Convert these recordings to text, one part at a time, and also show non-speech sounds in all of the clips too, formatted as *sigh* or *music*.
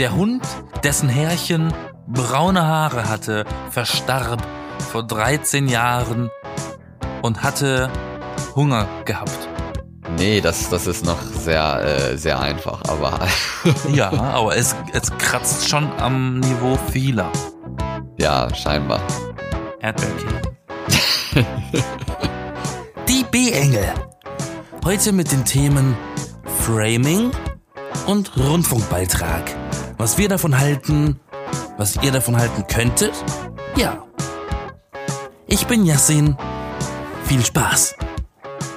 Der Hund, dessen Herrchen braune Haare hatte, verstarb vor 13 Jahren und hatte Hunger gehabt. Nee, das, das ist noch sehr, äh, sehr einfach, aber. *laughs* ja, aber es, es kratzt schon am Niveau vieler. Ja, scheinbar. Erdbeerkind. Die B-Engel. Heute mit den Themen Framing und Rundfunkbeitrag. Was wir davon halten, was ihr davon halten könntet? Ja. Ich bin Yassin. Viel Spaß.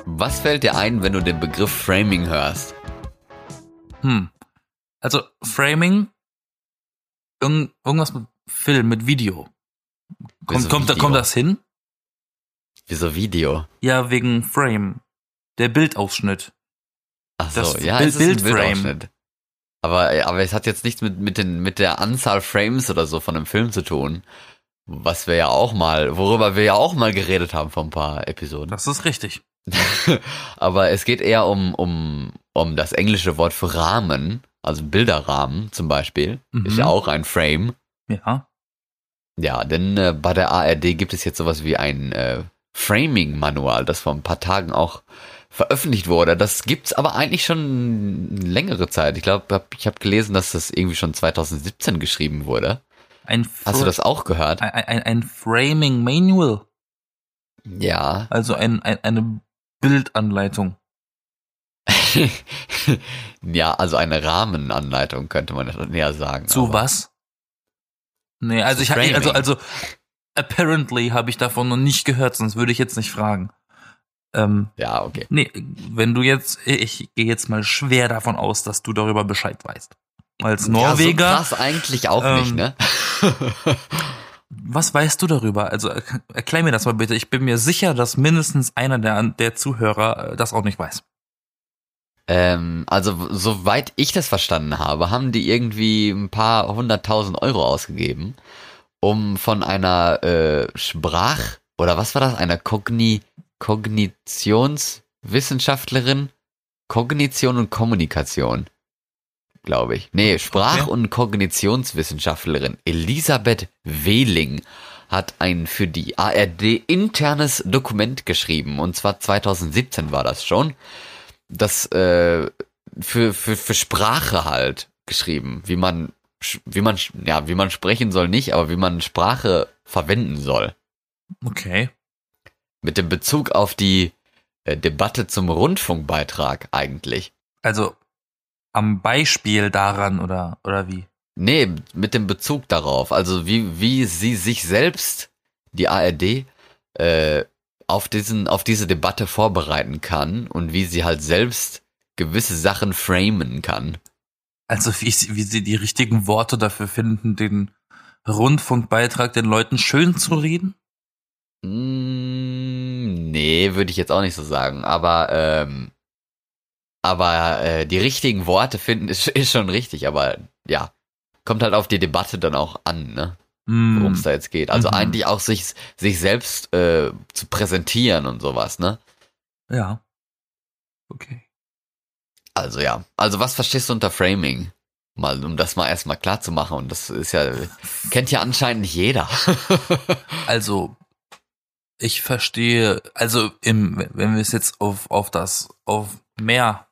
Was fällt dir ein, wenn du den Begriff Framing hörst? Hm. Also Framing, irgend, irgendwas mit Film, mit Video. Kommt, kommt, Video? kommt das hin? Wieso Video? Ja, wegen Frame. Der Bildausschnitt. Ach so, das ja, Bild, es ist ein Bildausschnitt. Aber, aber es hat jetzt nichts mit, mit, den, mit der Anzahl Frames oder so von einem Film zu tun. Was wir ja auch mal, worüber wir ja auch mal geredet haben vor ein paar Episoden. Das ist richtig. *laughs* aber es geht eher um, um, um das englische Wort für Rahmen, also Bilderrahmen zum Beispiel. Mhm. Ist ja auch ein Frame. Ja. Ja, denn äh, bei der ARD gibt es jetzt sowas wie ein äh, Framing-Manual, das vor ein paar Tagen auch veröffentlicht wurde. Das gibt's aber eigentlich schon längere Zeit. Ich glaube, ich habe gelesen, dass das irgendwie schon 2017 geschrieben wurde. Ein Hast du das auch gehört? Ein, ein, ein Framing Manual. Ja. Also ein, ein, eine Bildanleitung. *laughs* ja, also eine Rahmenanleitung könnte man näher sagen. Zu was? Nee, also ich habe also also apparently habe ich davon noch nicht gehört, sonst würde ich jetzt nicht fragen. Ähm, ja, okay. Nee, wenn du jetzt, ich gehe jetzt mal schwer davon aus, dass du darüber Bescheid weißt. Als Norweger. Ja, so krass eigentlich auch ähm, nicht, ne? was weißt du darüber? Also erklär mir das mal bitte. Ich bin mir sicher, dass mindestens einer der, der Zuhörer äh, das auch nicht weiß. Ähm, also soweit ich das verstanden habe, haben die irgendwie ein paar hunderttausend Euro ausgegeben, um von einer äh, Sprach- oder was war das? Einer Kogni Kognitionswissenschaftlerin, Kognition und Kommunikation, glaube ich. Nee, Sprach- und Kognitionswissenschaftlerin Elisabeth Wehling hat ein für die ARD internes Dokument geschrieben. Und zwar 2017 war das schon. Das äh, für, für, für Sprache halt geschrieben, wie man, wie man, ja, wie man sprechen soll nicht, aber wie man Sprache verwenden soll. Okay mit dem Bezug auf die äh, Debatte zum Rundfunkbeitrag eigentlich. Also am Beispiel daran oder, oder wie? Nee, mit dem Bezug darauf. Also wie, wie sie sich selbst, die ARD, äh, auf diesen, auf diese Debatte vorbereiten kann und wie sie halt selbst gewisse Sachen framen kann. Also wie sie, wie sie die richtigen Worte dafür finden, den Rundfunkbeitrag den Leuten schön zu reden? Mm, nee, würde ich jetzt auch nicht so sagen. Aber, ähm, aber äh, die richtigen Worte finden ist, *laughs* ist schon richtig. Aber ja, kommt halt auf die Debatte dann auch an, ne? Mm. Worum es da jetzt geht. Also mhm. eigentlich auch sich, sich selbst äh, zu präsentieren und sowas, ne? Ja. Okay. Also ja. Also was verstehst du unter Framing? Mal, um das mal erstmal klar zu machen. Und das ist ja, kennt ja anscheinend nicht jeder. *laughs* also ich verstehe, also im, wenn wir es jetzt auf, auf das, auf mehr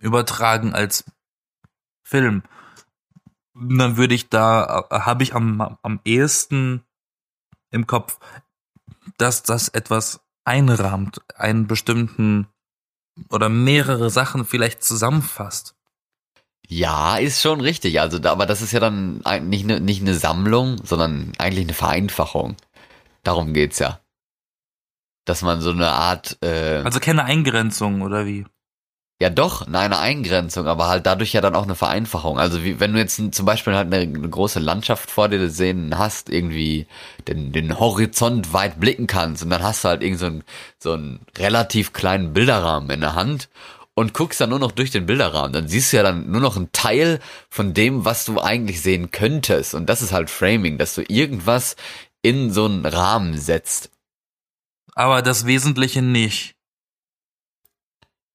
übertragen als Film, dann würde ich da, habe ich am, am ehesten im Kopf, dass das etwas einrahmt, einen bestimmten oder mehrere Sachen vielleicht zusammenfasst. Ja, ist schon richtig. Also, aber das ist ja dann nicht eine, nicht eine Sammlung, sondern eigentlich eine Vereinfachung. Darum geht's ja dass man so eine Art. Äh, also keine Eingrenzung oder wie? Ja, doch, eine Eingrenzung, aber halt dadurch ja dann auch eine Vereinfachung. Also wie, wenn du jetzt zum Beispiel halt eine, eine große Landschaft vor dir sehen hast, irgendwie den, den Horizont weit blicken kannst und dann hast du halt irgend so einen, so einen relativ kleinen Bilderrahmen in der Hand und guckst dann nur noch durch den Bilderrahmen. Dann siehst du ja dann nur noch einen Teil von dem, was du eigentlich sehen könntest. Und das ist halt Framing, dass du irgendwas in so einen Rahmen setzt aber das Wesentliche nicht.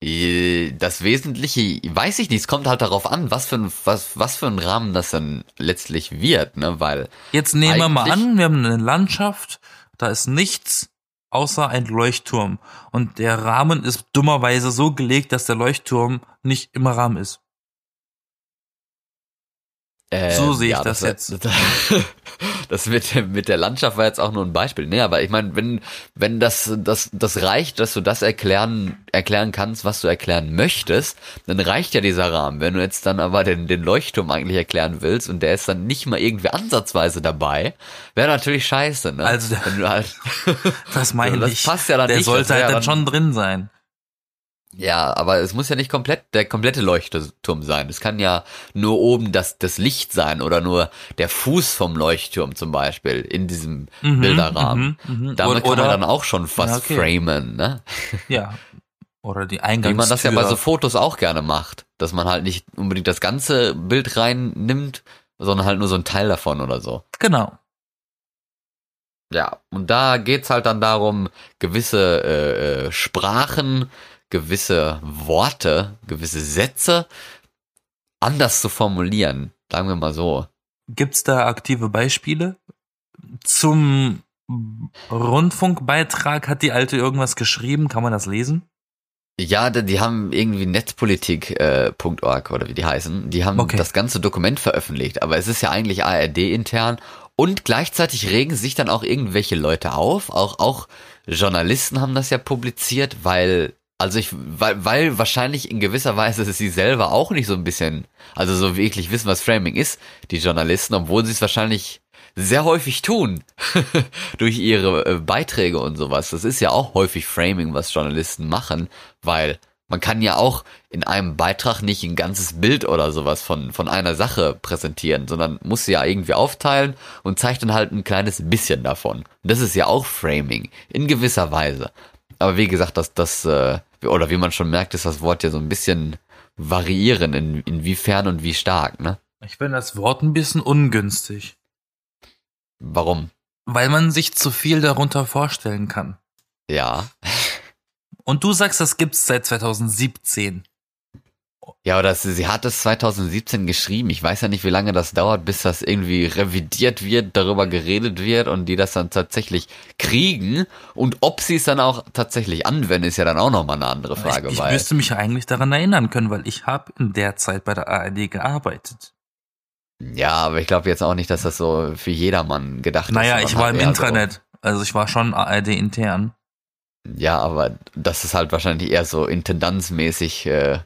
Äh, Das Wesentliche weiß ich nicht. Es kommt halt darauf an, was für ein, was, was für ein Rahmen das dann letztlich wird, ne, weil, Jetzt nehmen wir mal an, wir haben eine Landschaft, da ist nichts außer ein Leuchtturm. Und der Rahmen ist dummerweise so gelegt, dass der Leuchtturm nicht im Rahmen ist. Äh, So sehe ich das wär- jetzt. *laughs* Das mit, dem- mit der Landschaft war jetzt auch nur ein Beispiel. Nee, aber ich meine, wenn, wenn das, das, das reicht, dass du das erklären, erklären kannst, was du erklären möchtest, dann reicht ja dieser Rahmen. Wenn du jetzt dann aber den, den Leuchtturm eigentlich erklären willst und der ist dann nicht mal irgendwie ansatzweise dabei, wäre natürlich scheiße, ne? Also, wenn du halt, *laughs* Das meine *laughs* das ich. passt ja dann der nicht. sollte das wär halt dann- schon drin sein. Ja, aber es muss ja nicht komplett der komplette Leuchtturm sein. Es kann ja nur oben das, das Licht sein oder nur der Fuß vom Leuchtturm zum Beispiel in diesem Mhm, Bilderrahmen. mhm, mhm. Damit Oder- kann man dann auch schon was Ja, okay. framen, ne? Ja. Oder die Wie Eingangstür. man das ja bei so Fotos auch gerne macht. Dass man halt nicht unbedingt das ganze Bild reinnimmt, sondern halt nur so ein Teil davon oder so. Genau. Ja, und da geht's halt dann darum, gewisse äh, äh, Sprachen, gewisse Worte, gewisse Sätze anders zu formulieren. Sagen wir mal so. Gibt's da aktive Beispiele? Zum Rundfunkbeitrag hat die Alte irgendwas geschrieben. Kann man das lesen? Ja, die, haben irgendwie netzpolitik.org äh, oder wie die heißen. Die haben Okay. das ganze Dokument veröffentlicht, aber es ist ja eigentlich ARD intern und gleichzeitig regen sich dann auch irgendwelche Leute auf, auch auch Journalisten haben das ja publiziert, weil also ich weil, weil wahrscheinlich in gewisser Weise sie selber auch nicht so ein bisschen also so wirklich wissen, was Framing ist, die Journalisten, obwohl sie es wahrscheinlich sehr häufig tun *laughs* durch ihre äh, Beiträge und sowas. Das ist ja auch häufig Framing, was Journalisten machen, weil man kann ja auch in einem Beitrag nicht ein ganzes Bild oder sowas von, von einer Sache präsentieren, sondern muss sie ja irgendwie aufteilen und zeigt dann halt ein kleines bisschen davon. Und das ist ja auch Framing, in gewisser Weise. Aber wie gesagt, das, das, äh, oder wie man schon merkt, ist das Wort ja so ein bisschen variieren, in, inwiefern und wie stark, ne? Ich finde das Wort ein bisschen ungünstig. Warum? Weil man sich zu viel darunter vorstellen kann. Ja. Und du sagst, das gibt's seit 2017. Ja, oder sie, sie hat es 2017 geschrieben. Ich weiß ja nicht, wie lange das dauert, bis das irgendwie revidiert wird, darüber geredet wird und die das dann tatsächlich kriegen. Und ob sie es dann auch tatsächlich anwenden, ist ja dann auch nochmal eine andere Frage. ich ich müsste mich eigentlich daran erinnern können, weil ich habe in der Zeit bei der ARD gearbeitet. ja, aber ich glaube jetzt auch nicht, dass das so für jedermann gedacht Naja, ist. ich sondern war im Intranet. Also ich war schon ARD intern. So, ja, aber das ist halt wahrscheinlich eher so intendanzmäßig äh,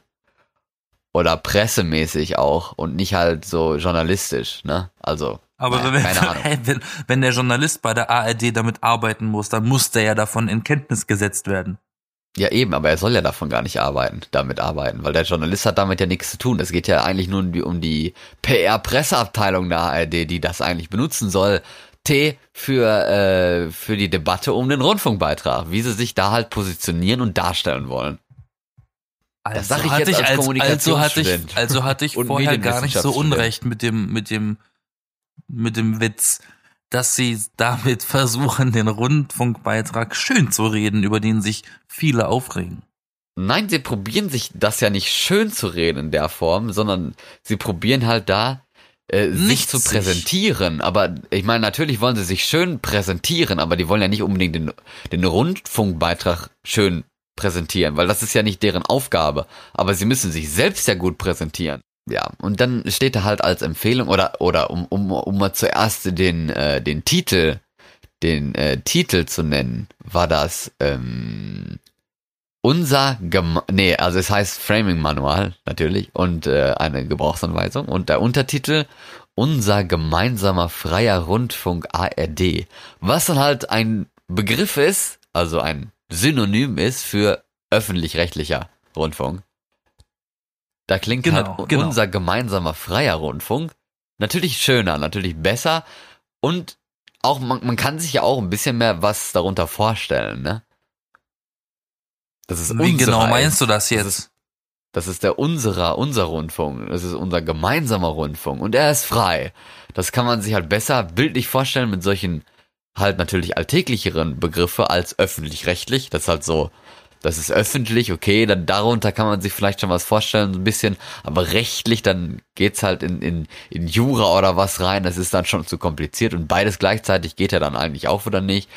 oder pressemäßig auch und nicht halt so journalistisch, ne? Also, Aber naja, wenn, keine *laughs* Ahnung. wenn, wenn der Journalist bei der ARD damit arbeiten muss, dann muss der ja davon in Kenntnis gesetzt werden. Ja, eben, aber er soll ja davon gar nicht arbeiten, damit arbeiten, weil der Journalist hat damit ja nichts zu tun. Es geht ja eigentlich nur um die, um die PR-Presseabteilung der ARD, die das eigentlich benutzen soll. T für, äh, für die Debatte um den Rundfunkbeitrag, wie sie sich da halt positionieren und darstellen wollen. Also sag ich hatte jetzt als also hatte ich, also hatte ich *laughs* vorher gar nicht so unrecht mit dem, mit dem, mit dem Witz, dass sie damit *laughs* versuchen, den Rundfunkbeitrag schön zu reden, über den sich viele aufregen. Nein, sie probieren sich das ja nicht schön zu reden in der Form, sondern sie probieren halt da äh, sich Nicht zu sich. präsentieren. Aber ich meine, natürlich wollen sie sich schön präsentieren, aber die wollen ja nicht unbedingt den, den Rundfunkbeitrag schön präsentieren, weil das ist ja nicht deren Aufgabe. Aber sie müssen sich selbst ja gut präsentieren. Ja, und dann steht da halt als Empfehlung oder oder um um um mal zuerst den äh, den Titel den äh, Titel zu nennen, war das ähm, unser Gem nee, also es heißt Framing Manual natürlich und äh, eine Gebrauchsanweisung und der Untertitel unser gemeinsamer freier Rundfunk ARD, was dann halt ein Begriff ist, also ein Synonym ist für öffentlich-rechtlicher Rundfunk. Da klingt Genau, halt genau. unser gemeinsamer freier Rundfunk natürlich schöner, natürlich besser und auch man, man kann sich ja auch ein bisschen mehr was darunter vorstellen, ne? Das ist Wie genau meinst du das Das jetzt? ist, das ist der unserer, unser Rundfunk. Das ist unser gemeinsamer Rundfunk. Und er ist frei. Das kann man sich halt besser bildlich vorstellen mit solchen halt natürlich alltäglicheren Begriffe als öffentlich-rechtlich. Das ist halt so, Das ist öffentlich, okay, dann darunter kann man sich vielleicht schon was vorstellen, so ein bisschen, aber rechtlich, dann geht's halt in, in, in Jura oder was rein, das ist dann schon zu kompliziert und beides gleichzeitig geht ja dann eigentlich auch wieder nicht.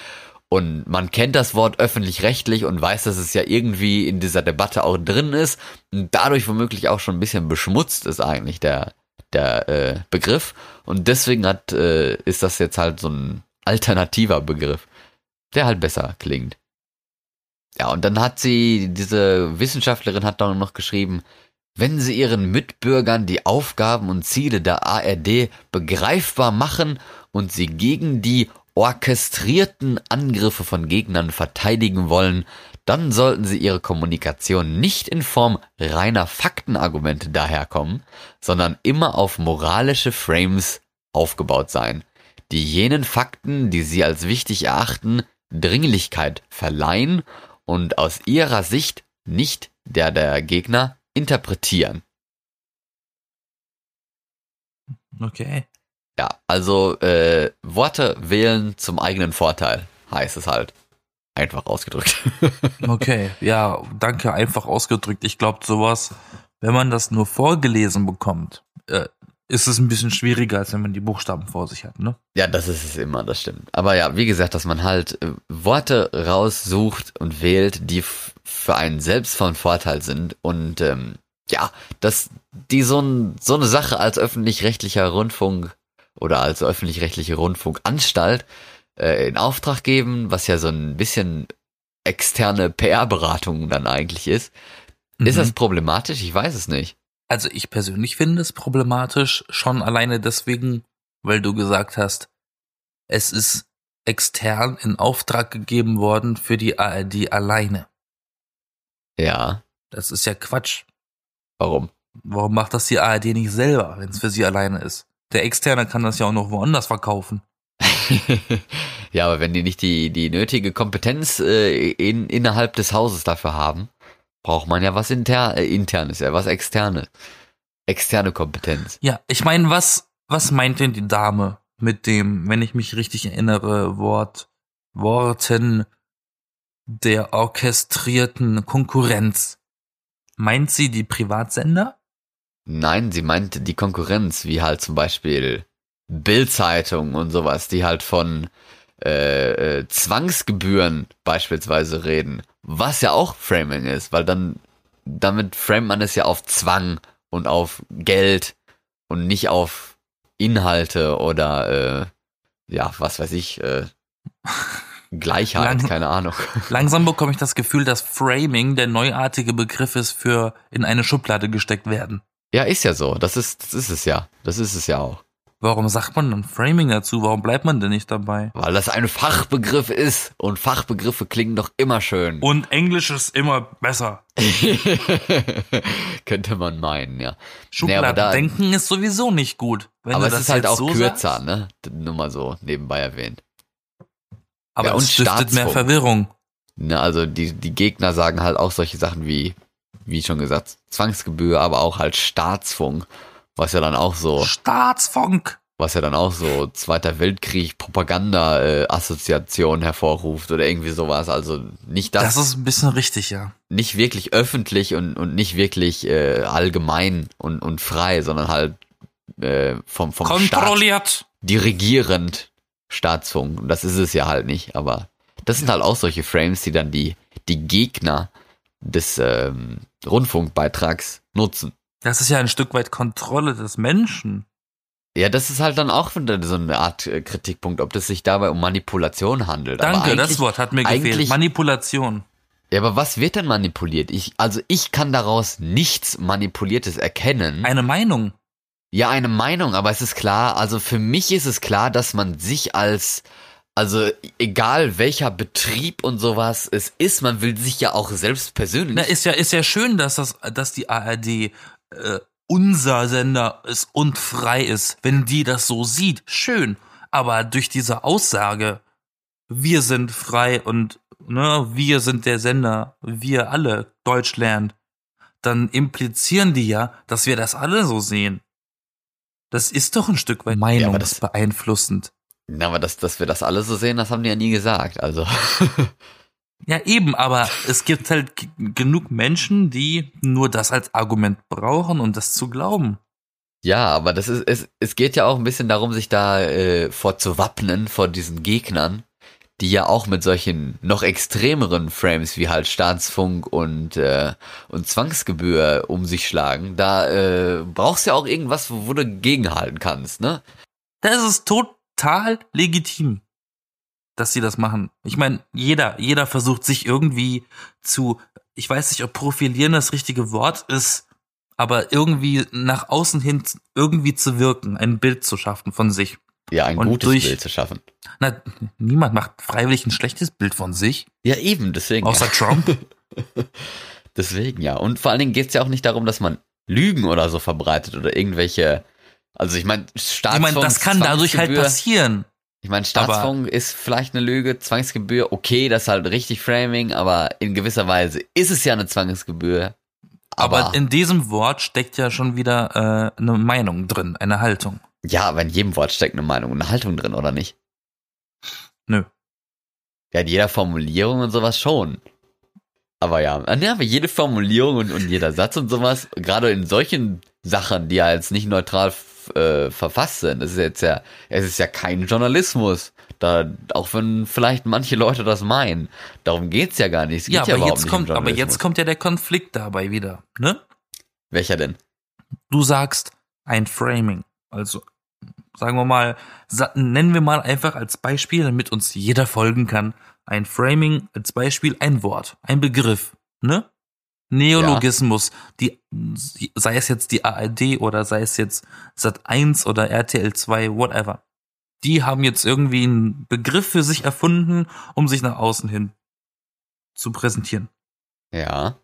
Und man kennt das Wort öffentlich-rechtlich und weiß, dass es ja irgendwie in dieser Debatte auch drin ist und dadurch womöglich auch schon ein bisschen beschmutzt ist eigentlich der, der äh, Begriff. Und deswegen hat, äh, ist das jetzt halt so ein alternativer Begriff, der halt besser klingt. Ja, und dann hat sie, diese Wissenschaftlerin hat dann noch geschrieben, wenn sie ihren Mitbürgern die Aufgaben und Ziele der ARD begreifbar machen und sie gegen die orchestrierten Angriffe von Gegnern verteidigen wollen, dann sollten sie ihre Kommunikation nicht in Form reiner Faktenargumente daherkommen, sondern immer auf moralische Frames aufgebaut sein, die jenen Fakten, die sie als wichtig erachten, Dringlichkeit verleihen und aus ihrer Sicht nicht der der Gegner interpretieren. Okay. Ja, also äh, Worte wählen zum eigenen Vorteil, heißt es halt. Einfach ausgedrückt. *laughs* Okay, ja, danke, einfach ausgedrückt. Ich glaube, sowas, wenn man das nur vorgelesen bekommt, äh, ist es ein bisschen schwieriger, als wenn man die Buchstaben vor sich hat, ne? Ja, das ist es immer, das stimmt. Aber ja, wie gesagt, dass man halt äh, Worte raussucht und wählt, die für einen selbst von Vorteil sind und ähm, ja, dass die so, ein, so eine Sache als öffentlich-rechtlicher Rundfunk oder als öffentlich-rechtliche Rundfunkanstalt äh, in Auftrag geben, was ja so ein bisschen externe PR-Beratung dann eigentlich ist. Mhm. Ist das problematisch? Ich weiß es nicht. Also ich persönlich finde es problematisch, schon alleine deswegen, weil du gesagt hast, es ist extern in Auftrag gegeben worden für die ARD alleine. Ja. Das ist ja Quatsch. Warum? Warum macht das die ARD nicht selber, wenn es für sie alleine ist? Der Externe kann das ja auch noch woanders verkaufen. *laughs* ja, aber wenn die nicht die, die nötige Kompetenz äh, in, innerhalb des Hauses dafür haben, braucht man ja was inter, äh, internes, ja, was externe. Externe Kompetenz. Ja, ich meine, was, was meint denn die Dame mit dem, wenn ich mich richtig erinnere, Wort, Worten der orchestrierten Konkurrenz? Meint sie die Privatsender? Nein, sie meint die Konkurrenz, wie halt zum Beispiel Bildzeitung und sowas, die halt von äh, äh, Zwangsgebühren beispielsweise reden, was ja auch Framing ist, weil dann damit framet man es ja auf Zwang und auf Geld und nicht auf Inhalte oder äh, ja, was weiß ich, äh, *laughs* Gleichheit, Lang keine Ahnung. *laughs* Langsam bekomme ich das Gefühl, dass Framing der neuartige Begriff ist für in eine Schublade gesteckt werden. Ja, ist ja so. Das ist, das ist es ja. Das ist es ja auch. Warum sagt man dann Framing dazu? Warum bleibt man denn nicht dabei? Weil das ein Fachbegriff ist und Fachbegriffe klingen doch immer schön. Und Englisch ist immer besser. *laughs* Könnte man meinen, ja. Schubladendenken nee, ist sowieso nicht gut. aber es ist halt auch so kürzer, sagst. ne? Nur mal so nebenbei erwähnt. Aber ja, es stiftet mehr Verwirrung. Ne, also die, die Gegner sagen halt auch solche Sachen wie, wie schon gesagt, Zwangsgebühr, aber auch halt Staatsfunk. Was ja dann auch so. Staatsfunk! Was ja dann auch so Zweiter Weltkrieg Propaganda äh, Assoziation hervorruft oder irgendwie sowas. Also nicht das. Das ist ein bisschen richtig, ja. Nicht wirklich öffentlich und, und nicht wirklich äh, allgemein und, und frei, sondern halt äh, vom, vom Kontrolliert. Staat dirigierend Staatsfunk. Und das ist es ja halt nicht, aber das sind halt auch solche Frames, die dann die, die Gegner des ähm, Rundfunkbeitrags nutzen. Das ist ja ein Stück weit Kontrolle des Menschen. Ja, das ist halt dann auch so eine Art äh, Kritikpunkt, ob das sich dabei um Manipulation handelt. Danke, das Wort hat mir gefehlt. Manipulation. Ja, aber was wird denn manipuliert? Ich, also ich kann daraus nichts Manipuliertes erkennen. Eine Meinung. Ja, eine Meinung, aber es ist klar, also für mich ist es klar, dass man sich als also egal welcher Betrieb und sowas es ist, man will sich ja auch selbst persönlich. Na, ist ja ist ja schön, dass das dass die ARD äh, unser Sender ist und frei ist. Wenn die das so sieht, schön. Aber durch diese Aussage, wir sind frei und ne, wir sind der Sender, wir alle Deutschland, dann implizieren die ja, dass wir das alle so sehen. Das ist doch ein Stück weit meinungsbeeinflussend. Na, aber dass, dass wir das alle so sehen, das haben die ja nie gesagt. Also. *laughs* Ja, eben, aber es gibt halt genug Menschen, die nur das als Argument brauchen und das zu glauben. Ja, aber das ist, es, es geht ja auch ein bisschen darum, sich da äh, vor zu wappnen, vor diesen Gegnern, die ja auch mit solchen noch extremeren Frames wie halt Staatsfunk und, äh, und Zwangsgebühr um sich schlagen. Da äh, brauchst du ja auch irgendwas, wo, wo du gegenhalten kannst, ne? Das ist total legitim, dass sie das machen. Ich meine, jeder, jeder versucht sich irgendwie zu, ich weiß nicht, ob profilieren das richtige Wort ist, aber irgendwie nach außen hin irgendwie zu wirken, ein Bild zu schaffen von sich. Ja, ein Und gutes durch- Bild zu schaffen. Na, niemand macht freiwillig ein schlechtes Bild von sich, Ja, eben, deswegen. außer ja. Trump. *laughs* Deswegen, ja. Und vor allen Dingen geht es ja auch nicht darum, dass man Lügen oder so verbreitet oder irgendwelche. Also ich meine, Ich Staatsfonds. meine, das kann dadurch halt passieren. Ich meine, Staatsfonds ist vielleicht eine Lüge, Zwangsgebühr, okay, das ist halt richtig Framing, aber in gewisser Weise ist es ja eine Zwangsgebühr. Aber, Aber, in diesem Wort steckt ja schon wieder äh, eine Meinung drin, eine Haltung. ja, aber in jedem Wort steckt eine Meinung und eine Haltung drin, oder nicht? Nö. Ja, in jeder Formulierung und sowas schon. Aber ja, ja, aber jede Formulierung und, und jeder Satz und sowas, gerade in solchen Sachen, die ja jetzt nicht neutral äh, verfasst sind, das ist jetzt ja, es ist ja kein Journalismus. Da, auch wenn vielleicht manche Leute das meinen. Darum geht's ja gar nicht. Es geht Ja, ja, aber überhaupt jetzt nicht kommt, aber jetzt kommt ja der Konflikt dabei wieder, ne? Welcher denn? Du sagst ein Framing. Also, sagen wir mal, nennen wir mal einfach als Beispiel, damit uns jeder folgen kann, ein Framing als Beispiel ein Wort, ein Begriff, ne? Neologismus, die, sei es jetzt die ARD oder sei es jetzt Sat 1 oder RTL 2, whatever. Die haben jetzt irgendwie einen Begriff für sich erfunden, um sich nach außen hin zu präsentieren. Ja.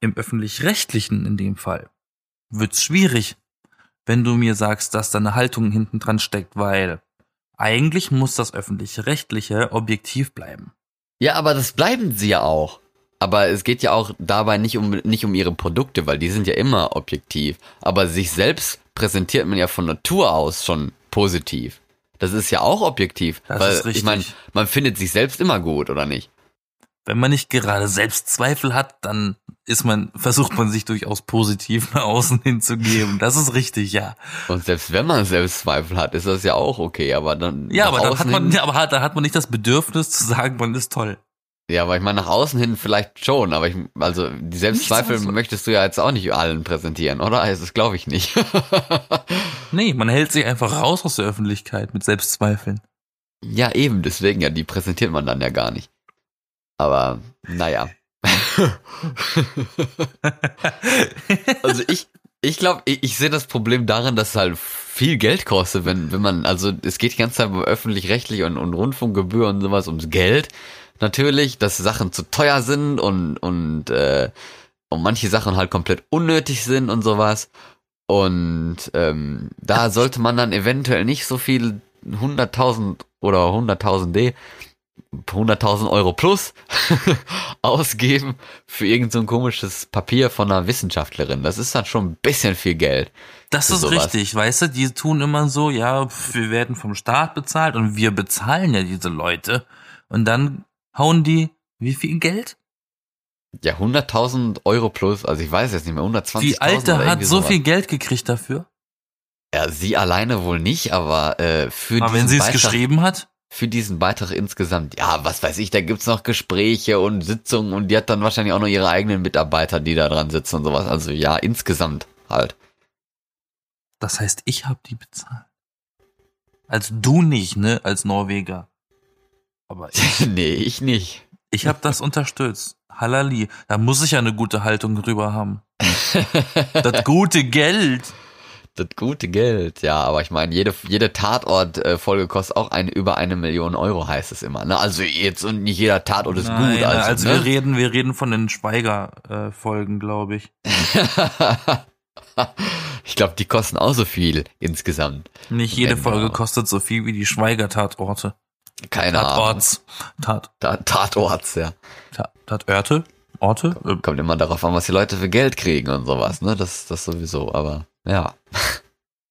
Im öffentlich-rechtlichen in dem Fall wird's schwierig, wenn du mir sagst, dass da eine Haltung hinten dran steckt, weil eigentlich muss das öffentlich-rechtliche objektiv bleiben. Ja, aber das bleiben sie ja auch. Aber es geht ja auch dabei nicht um, nicht um ihre Produkte, weil die sind ja immer objektiv. Aber sich selbst präsentiert man ja von Natur aus schon positiv. Das ist ja auch objektiv. Das weil, ist richtig. Ich meine, man findet sich selbst immer gut, oder nicht? Wenn man nicht gerade Selbstzweifel hat, dann ist man, versucht man sich durchaus positiv *laughs* nach außen hinzugeben. Das ist richtig, ja. Und selbst wenn man Selbstzweifel hat, ist das ja auch okay. Aber dann. Ja, aber dann hat man, ja, aber hat, da hat man nicht das Bedürfnis zu sagen, man ist toll. Ja, aber ich meine, nach außen hin vielleicht schon, aber ich, also die Selbstzweifel so. möchtest du ja jetzt auch nicht allen präsentieren, oder? Also, das glaube ich nicht. *laughs* Nee, man hält sich einfach raus aus der Öffentlichkeit mit Selbstzweifeln. ja, eben, deswegen ja, die präsentiert man dann ja gar nicht. Aber, naja. *laughs* also ich, ich glaube, ich, ich sehe das Problem darin, dass es halt viel Geld kostet, wenn, wenn man, also es geht die ganze Zeit um öffentlich-rechtlich und, und Rundfunkgebühr und sowas ums Geld. Natürlich, dass Sachen zu teuer sind und, und, äh, und manche Sachen halt komplett unnötig sind und sowas. Und ähm, da sollte man dann eventuell nicht so viel 100.000 oder 100.000 D, 100.000 Euro plus *laughs* ausgeben für irgend so ein komisches Papier von einer Wissenschaftlerin. Das ist dann schon ein bisschen viel Geld. Das ist sowas. richtig, weißt du, die tun immer so, ja, wir werden vom Staat bezahlt und wir bezahlen ja diese Leute. Und dann hauen die, wie viel Geld? Ja, 100.000 Euro plus, also ich weiß jetzt nicht mehr, 120.000 Die Alte hat so viel Geld gekriegt dafür. Ja, sie alleine wohl nicht, aber äh, für Aber wenn sie es geschrieben hat, für diesen Beitrag insgesamt, ja, was weiß ich, da gibt's noch Gespräche und Sitzungen und die hat dann wahrscheinlich auch noch ihre eigenen Mitarbeiter, die da dran sitzen und sowas. Also ja, insgesamt halt. das heißt, ich habe die bezahlt. Also du nicht, ne, als Norweger. Aber *laughs* ich, nee, ich nicht. ich habe das unterstützt. Halali, da muss ich ja eine gute Haltung drüber haben. *laughs* Das gute Geld. Das gute Geld, ja, aber ich meine, jede, jede Tatort-Folge kostet auch eine, über eine Million Euro, heißt es immer. Ne? Also jetzt und nicht jeder Tatort ist Nein, gut. Also, also ne? wir reden, wir reden von den Schweiger-Folgen, glaube ich. *laughs* ich glaube, die kosten auch so viel insgesamt. Nicht jede Folge kostet so viel wie die Schweiger-Tatorte. Keine Ahnung. Tatorts. Tat, Ta Tatorts, ja. Tat, Tatörte? Orte? Kommt immer darauf an, was die Leute für Geld kriegen und sowas, ne? Das, das sowieso, aber ja. *laughs*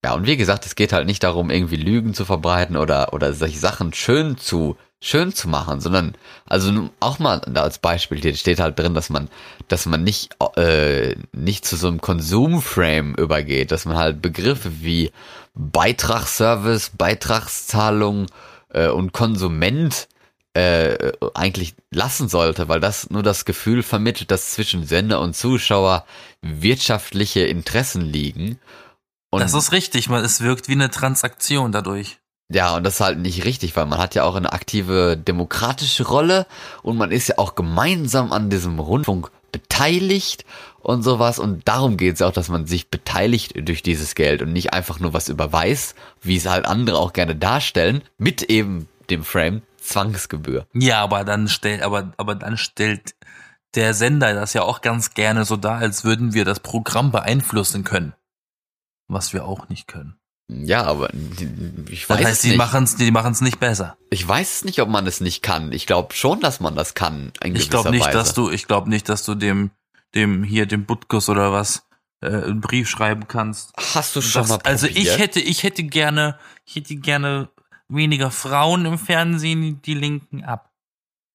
Ja, und wie gesagt, es geht halt nicht darum, irgendwie Lügen zu verbreiten oder, oder solche Sachen schön zu schön zu machen, sondern also auch mal als Beispiel hier steht halt drin, dass man, dass man nicht äh, nicht zu so einem Konsumframe übergeht, dass man halt Begriffe wie Beitragsservice, Beitragszahlung äh, und Konsument äh, eigentlich lassen sollte, weil das nur das Gefühl vermittelt, dass zwischen Sender und Zuschauer wirtschaftliche Interessen liegen. Und das ist richtig, weil es wirkt wie eine Transaktion dadurch. Ja, und das ist halt nicht richtig, weil man hat ja auch eine aktive demokratische Rolle und man ist ja auch gemeinsam an diesem Rundfunk beteiligt und sowas. Und darum geht es auch, dass man sich beteiligt durch dieses Geld und nicht einfach nur was überweist, wie es halt andere auch gerne darstellen, mit eben dem Frame Zwangsgebühr. Ja, aber dann stellt, aber, aber dann stellt der Sender das ja auch ganz gerne so dar, als würden wir das Programm beeinflussen können. Was wir auch nicht können. Ja, aber ich weiß das heißt, die machen es, die machen es nicht besser. Ich weiß nicht, ob man es nicht kann. Ich glaube schon, dass man das kann. In ich glaube nicht, Weise. dass du, ich glaube nicht, dass du dem, dem hier dem Butkus oder was äh, einen Brief schreiben kannst. Hast du schon das, mal probiert? Also ich hätte, ich hätte gerne, ich hätte gerne weniger Frauen im Fernsehen, die linken ab.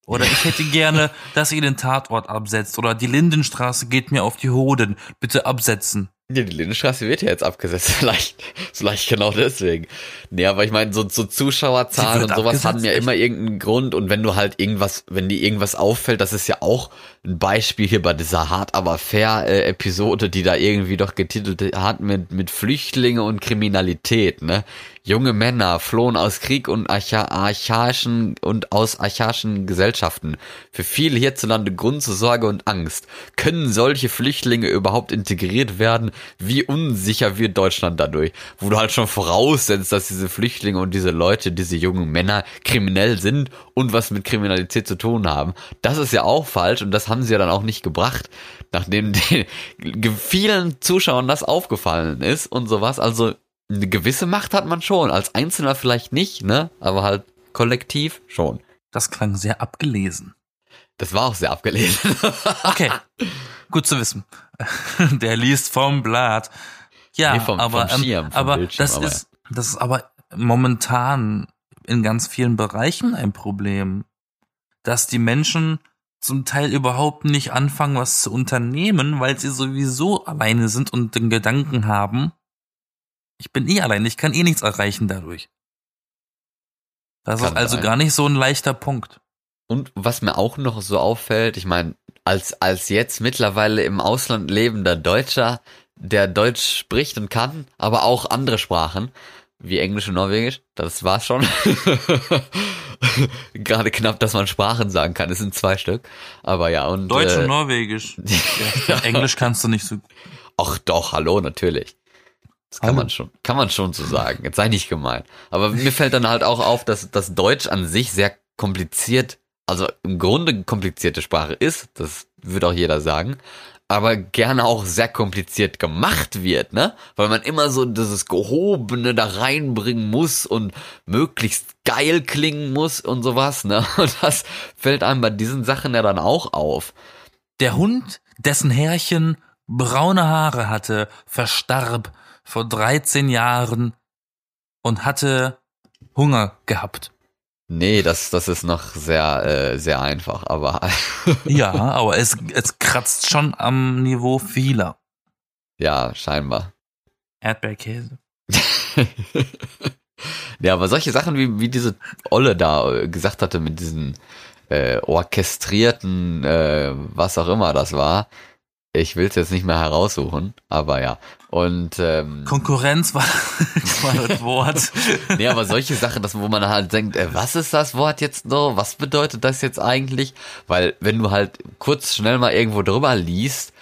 Oder ich hätte *laughs* gerne, dass ihr den Tatort absetzt. Oder die Lindenstraße geht mir auf die Hoden. Bitte absetzen. Ja, die Lindenstraße wird ja jetzt abgesetzt, *laughs* vielleicht, vielleicht genau deswegen. Nee, aber ich meine, so, so Zuschauerzahlen und sowas haben ja immer irgendeinen Grund und wenn du halt irgendwas, wenn dir irgendwas auffällt, das ist ja auch ein Beispiel hier bei dieser Hart aber fair äh, Episode, die da irgendwie doch getitelt hat mit, mit Flüchtlinge und Kriminalität, ne? Junge Männer flohen aus Krieg und archa archaischen und aus archaischen Gesellschaften. Für viele hierzulande Grund zur Sorge und Angst. Können solche Flüchtlinge überhaupt integriert werden? Wie unsicher wird Deutschland dadurch? Wo du halt schon voraussetzt, dass diese Flüchtlinge und diese Leute, diese jungen Männer kriminell sind und was mit Kriminalität zu tun haben. Das ist ja auch falsch und das haben sie ja dann auch nicht gebracht, nachdem den *laughs* vielen Zuschauern das aufgefallen ist und sowas. Also eine gewisse Macht hat man schon, als Einzelner vielleicht nicht, ne? Aber halt kollektiv schon. Das klang sehr abgelesen. Das war auch sehr abgelesen. *laughs* okay, gut zu wissen. *laughs* Der liest vom Blatt. Ja, nee, vom, aber, vom Schirm, ähm, aber das aber ist, das ist aber momentan in ganz vielen Bereichen ein Problem, dass die Menschen zum Teil überhaupt nicht anfangen, was zu unternehmen, weil sie sowieso alleine sind und den Gedanken haben, ich bin eh allein, ich kann eh nichts erreichen dadurch. Das kann ist also sein. gar nicht so ein leichter Punkt. Und was mir auch noch so auffällt, ich meine, als, als jetzt mittlerweile im Ausland lebender Deutscher, der Deutsch spricht und kann, aber auch andere Sprachen, wie Englisch und Norwegisch, das war's schon. *laughs* Gerade knapp, dass man Sprachen sagen kann. Es sind zwei Stück. Aber ja, und. Deutsch äh, und Norwegisch. *laughs* ja, Englisch kannst du nicht so. Ach doch, hallo, natürlich. Das kann Hallo. man schon, kann man schon so sagen. Jetzt sei nicht gemein. Aber mir fällt dann halt auch auf, dass das Deutsch an sich sehr kompliziert, also im Grunde komplizierte Sprache ist. Das wird auch jeder sagen. Aber gerne auch sehr kompliziert gemacht wird, ne? Weil man immer so dieses Gehobene da reinbringen muss und möglichst geil klingen muss und sowas, ne? *laughs* Und das fällt einem bei diesen Sachen ja dann auch auf. Der Hund, dessen Herrchen braune Haare hatte, verstarb vor 13 Jahren und hatte Hunger gehabt. Nee, das, das ist noch sehr, äh, sehr einfach, aber. *laughs* ja, aber es, es kratzt schon am Niveau vieler. Ja, scheinbar. Erdbeerkäse. *laughs* ja, aber solche Sachen, wie, wie diese Olle da äh, gesagt hatte, mit diesen äh, orchestrierten, äh, was auch immer das war, ich will es jetzt nicht mehr heraussuchen, aber ja. Und ähm, Konkurrenz war, *laughs* war das Wort. *laughs* nee, aber solche Sachen, dass, wo man halt denkt, äh, was ist das Wort jetzt noch? Was bedeutet das jetzt eigentlich? Weil wenn du halt kurz schnell mal irgendwo drüber liest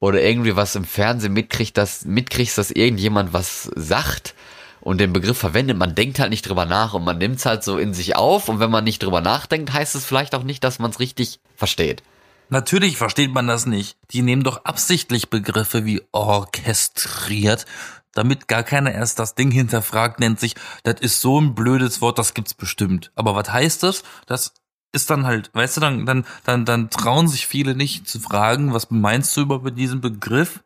oder irgendwie was im Fernsehen mitkriegst, dass, mitkriegst, dass irgendjemand was sagt und den Begriff verwendet, man denkt halt nicht drüber nach und man nimmt es halt so in sich auf und wenn man nicht drüber nachdenkt, heißt es vielleicht auch nicht, dass man es richtig versteht. Natürlich versteht man das nicht. Die nehmen doch absichtlich Begriffe wie orchestriert, damit gar keiner erst das Ding hinterfragt, nennt sich, das ist so ein blödes Wort, das gibt's bestimmt. Aber was heißt das? Das ist dann halt, weißt du, dann, dann, dann, dann trauen sich viele nicht zu fragen, was meinst du über diesen Begriff?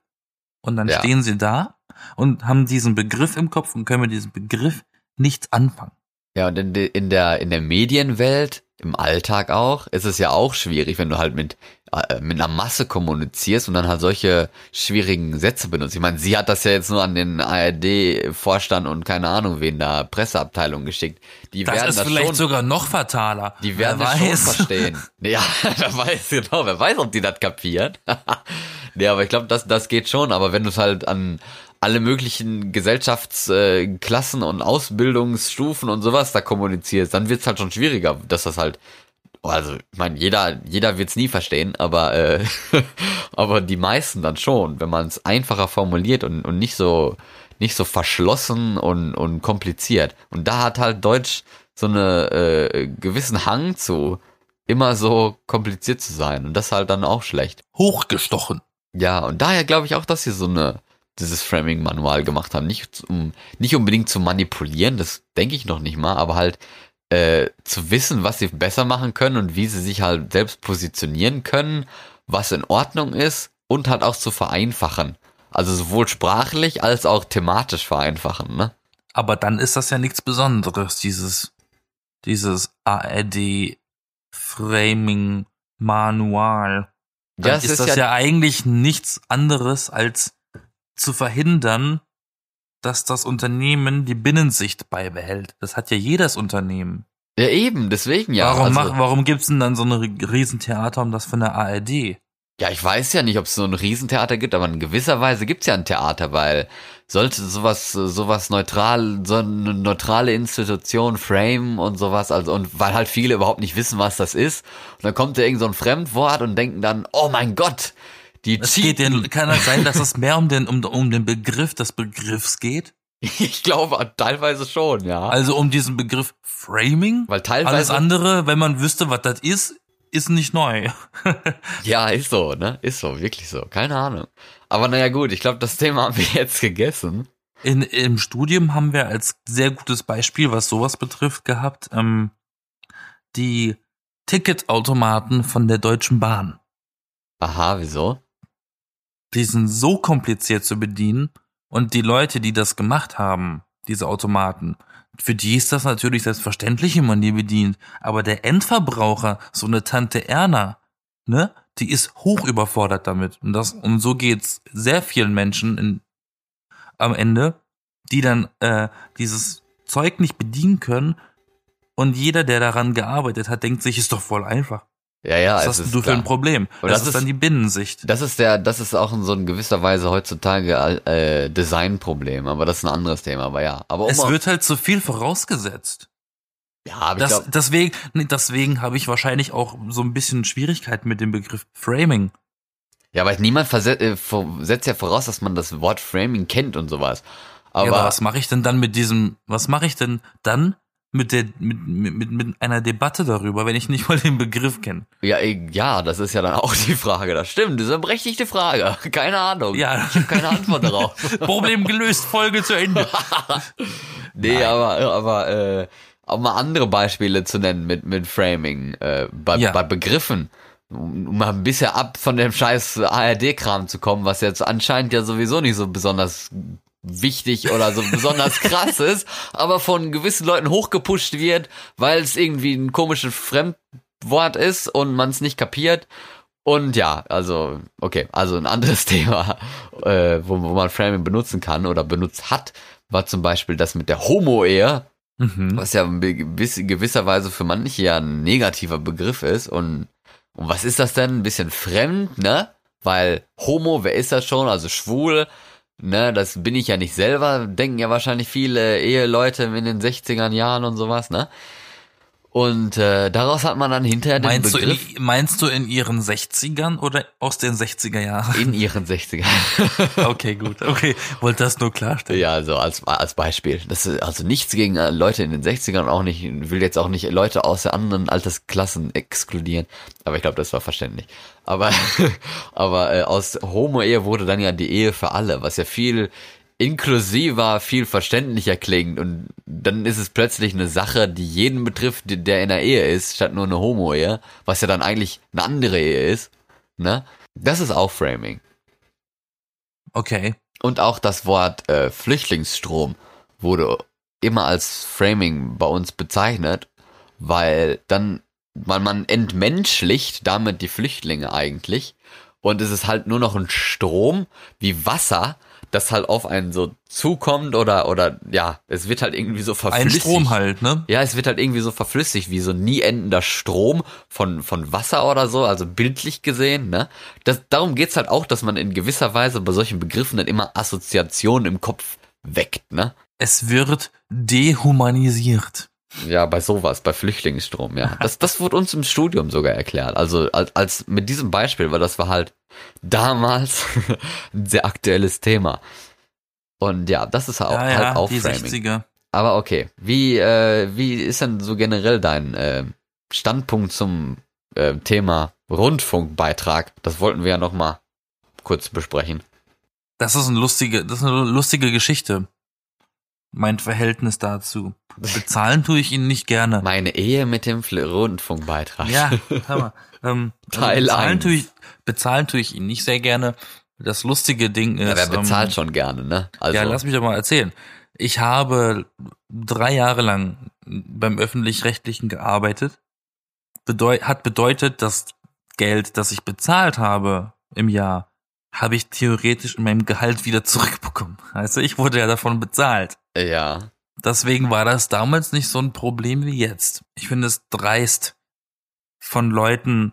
Und dann ja. stehen sie da und haben diesen Begriff im Kopf und können mit diesem Begriff nichts anfangen. Ja, und in, de, in der, in der Medienwelt im Alltag auch, ist es ja auch schwierig, wenn du halt mit, äh, mit einer Masse kommunizierst und dann halt solche schwierigen Sätze benutzt. Ich meine, sie hat das ja jetzt nur an den ARD-Vorstand und keine Ahnung wen da Presseabteilung geschickt. Die Das werden ist das vielleicht schon, sogar noch fataler. die werden Wer das schon weiß. verstehen. *laughs* Ja, *laughs* wer weiß genau, wer weiß, ob die das kapieren. *laughs* nee, aber ich glaube, das, das geht schon, aber wenn du es halt an alle möglichen Gesellschaftsklassen und Ausbildungsstufen und sowas da kommunizierst, dann wird's halt schon schwieriger, dass das halt also, ich meine, jeder, jeder wird's nie verstehen, aber, äh, *laughs* aber die meisten dann schon, wenn man es einfacher formuliert und, und nicht so, nicht so verschlossen und, und kompliziert. Und da hat halt Deutsch so eine äh, gewissen Hang zu, immer so kompliziert zu sein. Und das halt dann auch schlecht. Hochgestochen. Ja, und daher glaube ich auch, dass sie so eine dieses Framing-Manual gemacht haben. Nicht, um, nicht unbedingt zu manipulieren, das denke ich noch nicht mal, aber halt äh, zu wissen, was sie besser machen können und wie sie sich halt selbst positionieren können, was in Ordnung ist und halt auch zu vereinfachen. Also sowohl sprachlich als auch thematisch vereinfachen, ne? Aber dann ist das ja nichts Besonderes, dieses, dieses ARD Framing Manual. Dann Ja, es ist, ist das ja- ja, eigentlich nichts anderes als zu verhindern, dass das Unternehmen die Binnensicht beibehält. Das hat ja jedes Unternehmen. Ja, eben, deswegen ja. warum also, mach, warum gibt's denn dann so eine Riesentheater um das von der ARD? Ja, ich weiß ja nicht, ob es so ein Riesentheater gibt, aber in gewisser Weise gibt's ja ein Theater, weil sollte sowas, sowas neutral, so eine neutrale Institution, Frame und sowas, also und weil halt viele überhaupt nicht wissen, was das ist, und dann kommt da irgend so ein Fremdwort und denken dann, oh mein Gott, die Es geht cheaten. den, kann es sein, dass es mehr um den, um, um den Begriff des Begriffs geht? *laughs* Ich glaube teilweise schon, ja. Also um diesen Begriff Framing? Weil teilweise Alles andere, wenn man wüsste, was das ist, ist nicht neu. *laughs* Ja, ist so, ne? Ist so, wirklich so. Keine Ahnung. Aber naja, gut, ich glaube, das Thema haben wir *laughs* jetzt gegessen. In, Im Studium haben wir als sehr gutes Beispiel, was sowas betrifft, gehabt, ähm, die Ticketautomaten von der Deutschen Bahn. Aha, wieso? Die sind so kompliziert zu bedienen und die Leute, die das gemacht haben, diese Automaten, für die ist das natürlich selbstverständlich, wie man die bedient. Aber der Endverbraucher, so eine Tante Erna, ne, die ist hoch überfordert damit. Und das, und so geht's sehr vielen Menschen in, am Ende, die dann äh, dieses Zeug nicht bedienen können. Und jeder, der daran gearbeitet hat, denkt sich, ist doch voll einfach. Ja, ja, Was hast du für klar. ein Problem? Und das, das ist ist- dann die Binnensicht. Das ist der, das ist auch in so in gewisser Weise heutzutage äh, Designproblem, aber das ist ein anderes Thema, aber ja. Aber um Es wird halt zu viel vorausgesetzt. ja, aber ich Das, glaub, deswegen, nee, deswegen habe ich wahrscheinlich auch so ein bisschen Schwierigkeiten mit dem Begriff Framing. ja, aber niemand äh, setzt ja voraus, dass man das Wort Framing kennt und sowas. Aber, ja, aber was mache ich denn dann mit diesem, was mache ich denn dann mit der, mit, mit, mit, einer Debatte darüber, wenn ich nicht mal den Begriff kenne? ja, äh, ja, das ist ja dann auch die Frage. Das stimmt, das ist eine berechtigte Frage. *laughs* Keine Ahnung. Ja. Ich habe keine Antwort darauf. *laughs* Problem gelöst, Folge zu Ende. *laughs* Nee, aber, aber äh, auch mal andere Beispiele zu nennen mit, mit Framing, äh, bei, Ja. bei Begriffen. Um mal ein bisschen ab von dem scheiß ARD-Kram zu kommen, was jetzt anscheinend ja sowieso nicht so besonders wichtig oder so besonders *laughs* krass ist, aber von gewissen Leuten hochgepusht wird, weil es irgendwie ein komisches Fremdwort ist und man es nicht kapiert. Und ja, also, okay, also ein anderes *laughs* Thema, äh, wo, wo man Framing benutzen kann oder benutzt hat, war zum Beispiel das mit der Homo-Ehe, Mhm. was ja in gewiss- gewisser Weise für manche ja ein negativer Begriff ist. Und, und was ist das denn? Ein bisschen fremd, ne? Weil Homo, wer ist das schon? Also schwul, ne? Das bin ich ja nicht selber, denken ja wahrscheinlich viele Eheleute in den 60er Jahren und sowas, ne? Und äh, daraus hat man dann hinterher den Meinst du, in, Begriff meinst du in ihren 60ern oder aus den 60er Jahren? in ihren 60ern. *laughs* Okay, gut. Okay, wollte das nur klarstellen. Ja, also als, als Beispiel. Das ist also nichts gegen äh, Leute in den 60ern, auch nicht, will jetzt auch nicht Leute aus der anderen Altersklassen exkludieren. Aber ich glaube, das war verständlich. Aber, *laughs* aber äh, aus Homo-Ehe wurde dann ja die Ehe für alle, was ja viel inklusiver, viel verständlicher klingt. Und dann ist es plötzlich eine Sache, die jeden betrifft, der in der Ehe ist, statt nur eine Homo-Ehe, was ja dann eigentlich eine andere Ehe ist. Ne? Das ist auch Framing. Okay. Und auch das Wort äh, Flüchtlingsstrom wurde immer als Framing bei uns bezeichnet, weil dann weil man entmenschlicht damit die Flüchtlinge eigentlich. Und es ist halt nur noch ein Strom wie Wasser, das halt auf einen so zukommt oder, oder, ja, es wird halt irgendwie so Ein verflüssigt. Strom halt, ne? Ja, es wird halt irgendwie so verflüssigt, wie so nie endender Strom von, von Wasser oder so, also bildlich gesehen, ne? Das, darum geht's halt auch, dass man in gewisser Weise bei solchen Begriffen dann immer Assoziationen im Kopf weckt, ne? Es wird dehumanisiert. Ja, bei sowas, bei Flüchtlingsstrom, ja. Das, das wurde uns im Studium sogar erklärt. Also als, als mit diesem Beispiel, weil das war halt damals *laughs* ein sehr aktuelles Thema. Und ja, das ist auch, ja, halt ja, auch die Framing. 60er. Aber okay, wie, äh, wie ist denn so generell dein äh, Standpunkt zum äh, Thema Rundfunkbeitrag? Das wollten wir ja noch mal kurz besprechen. Das ist eine lustige, das ist eine lustige Geschichte. Mein Verhältnis dazu. *laughs* Bezahlen tue ich ihn nicht gerne. Meine Ehe mit dem Rundfunkbeitrag. Ja, *laughs* hör mal. Ähm, Teil bezahlen eins. tue ich, bezahlen tue ich ihn nicht sehr gerne. Das lustige Ding ist. Ja, wer bezahlt ähm, schon gerne, ne? Also, Ja, lass mich doch mal erzählen. Ich habe drei Jahre lang beim öffentlich-rechtlichen gearbeitet. Bedeu hat bedeutet, das Geld, das ich bezahlt habe im Jahr, habe ich theoretisch in meinem Gehalt wieder zurückbekommen. *laughs* Also ich wurde ja davon bezahlt. Ja. Deswegen war das damals nicht so ein Problem wie jetzt. Ich finde es dreist, von Leuten